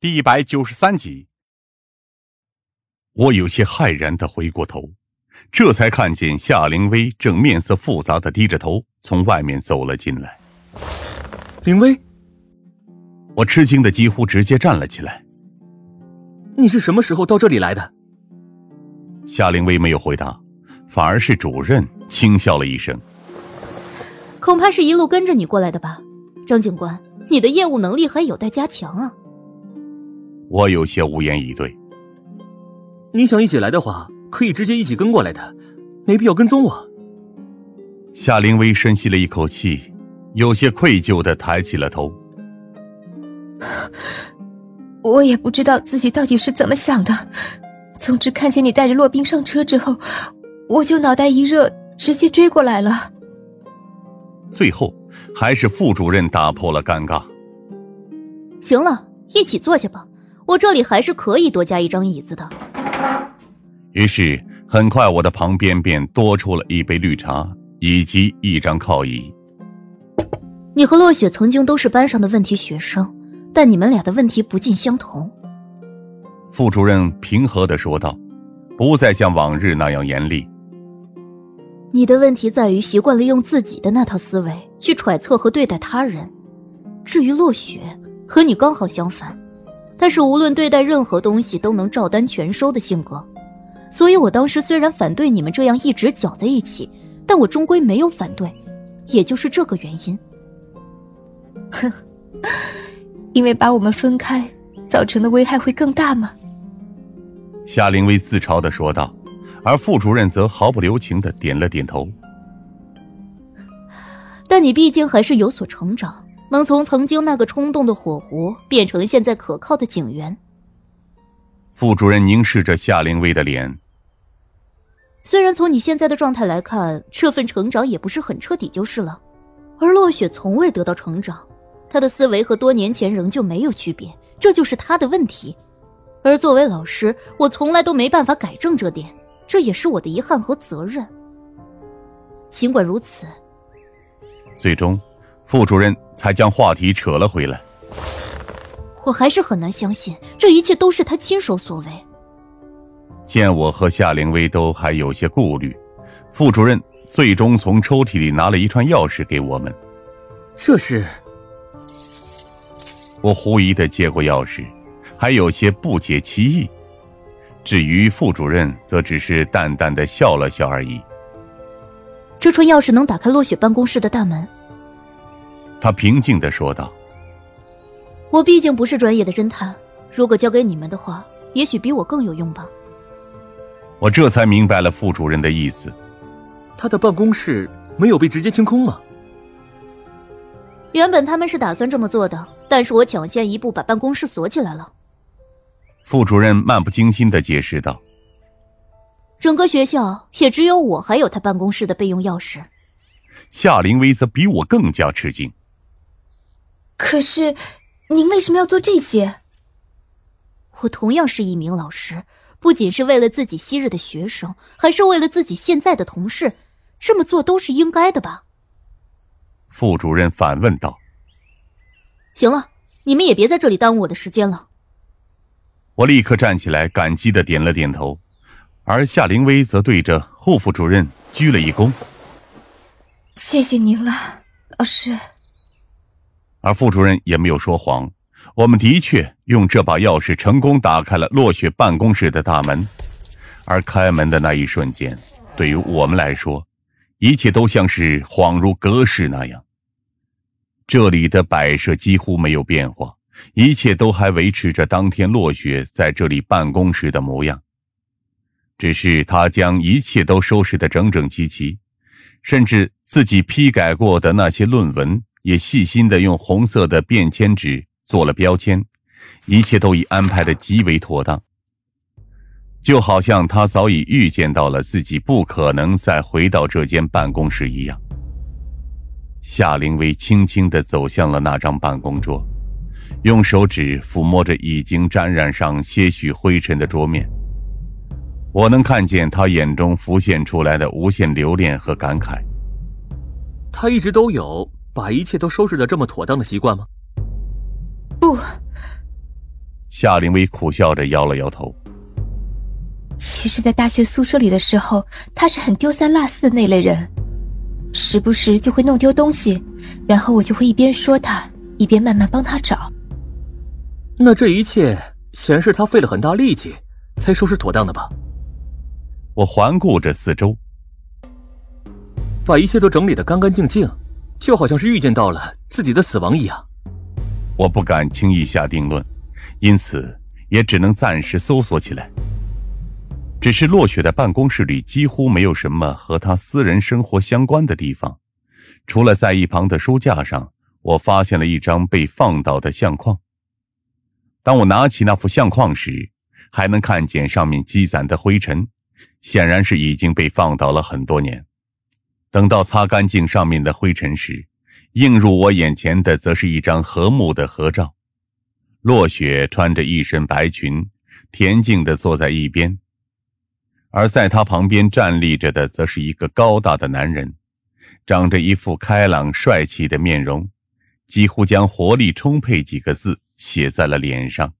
第一百九十三集。我有些骇然的回过头，这才看见夏灵薇正面色复杂的低着头从外面走了进来。灵薇，我吃惊的几乎直接站了起来。你是什么时候到这里来的？夏灵薇没有回答，反而是主任轻笑了一声。恐怕是一路跟着你过来的吧，张警官，你的业务能力还有待加强啊。我有些无言以对。你想一起来的话，可以直接一起跟过来的，没必要跟踪我。夏灵薇深吸了一口气，有些愧疚的抬起了头。我也不知道自己到底是怎么想的，总之看见你带着洛冰上车之后，我就脑袋一热，直接追过来了。最后，还是副主任打破了尴尬。行了，一起坐下吧，我这里还是可以多加一张椅子的。于是，很快我的旁边便多出了一杯绿茶以及一张靠椅。你和落雪曾经都是班上的问题学生，但你们俩的问题不尽相同。副主任平和的说道，不再像往日那样严厉。你的问题在于习惯了用自己的那套思维去揣测和对待他人。至于落雪，和你刚好相反，他是无论对待任何东西都能照单全收的性格。所以我当时虽然反对你们这样一直搅在一起，但我终归没有反对，也就是这个原因。哼，因为把我们分开，造成的危害会更大吗？夏灵薇自嘲的说道。而副主任则毫不留情的点了点头。但你毕竟还是有所成长，能从曾经那个冲动的火狐变成现在可靠的警员。副主任凝视着夏灵薇的脸。虽然从你现在的状态来看，这份成长也不是很彻底，就是了。而落雪从未得到成长，她的思维和多年前仍旧没有区别，这就是她的问题。而作为老师，我从来都没办法改正这点。这也是我的遗憾和责任。尽管如此，最终，副主任才将话题扯了回来。我还是很难相信这一切都是他亲手所为。见我和夏灵薇都还有些顾虑，副主任最终从抽屉里拿了一串钥匙给我们。这是……我狐疑的接过钥匙，还有些不解其意。至于副主任，则只是淡淡的笑了笑而已。这串钥匙能打开落雪办公室的大门。他平静的说道：“我毕竟不是专业的侦探，如果交给你们的话，也许比我更有用吧。”我这才明白了副主任的意思。他的办公室没有被直接清空吗？原本他们是打算这么做的，但是我抢先一步把办公室锁起来了。副主任漫不经心的解释道：“整个学校也只有我还有他办公室的备用钥匙。”夏灵薇则比我更加吃惊。可是，您为什么要做这些？我同样是一名老师，不仅是为了自己昔日的学生，还是为了自己现在的同事，这么做都是应该的吧？副主任反问道：“行了，你们也别在这里耽误我的时间了。”我立刻站起来，感激的点了点头，而夏灵薇则对着护副主任鞠了一躬：“谢谢您了，老师。”而副主任也没有说谎，我们的确用这把钥匙成功打开了落雪办公室的大门，而开门的那一瞬间，对于我们来说，一切都像是恍如隔世那样。这里的摆设几乎没有变化。一切都还维持着当天落雪在这里办公时的模样，只是他将一切都收拾得整整齐齐，甚至自己批改过的那些论文也细心的用红色的便签纸做了标签，一切都已安排的极为妥当，就好像他早已预见到了自己不可能再回到这间办公室一样。夏灵薇轻轻的走向了那张办公桌。用手指抚摸着已经沾染上些许灰尘的桌面，我能看见他眼中浮现出来的无限留恋和感慨。他一直都有把一切都收拾的这么妥当的习惯吗？不。夏灵薇苦笑着摇了摇头。其实，在大学宿舍里的时候，他是很丢三落四的那类人，时不时就会弄丢东西，然后我就会一边说他，一边慢慢帮他找。那这一切显然是他费了很大力气才收拾妥当的吧？我环顾着四周，把一切都整理的干干净净，就好像是预见到了自己的死亡一样。我不敢轻易下定论，因此也只能暂时搜索起来。只是落雪的办公室里几乎没有什么和他私人生活相关的地方，除了在一旁的书架上，我发现了一张被放倒的相框。当我拿起那幅相框时，还能看见上面积攒的灰尘，显然是已经被放倒了很多年。等到擦干净上面的灰尘时，映入我眼前的则是一张和睦的合照。落雪穿着一身白裙，恬静地坐在一边。而在他旁边站立着的，则是一个高大的男人，长着一副开朗帅气的面容，几乎将“活力充沛”几个字写在了脸上。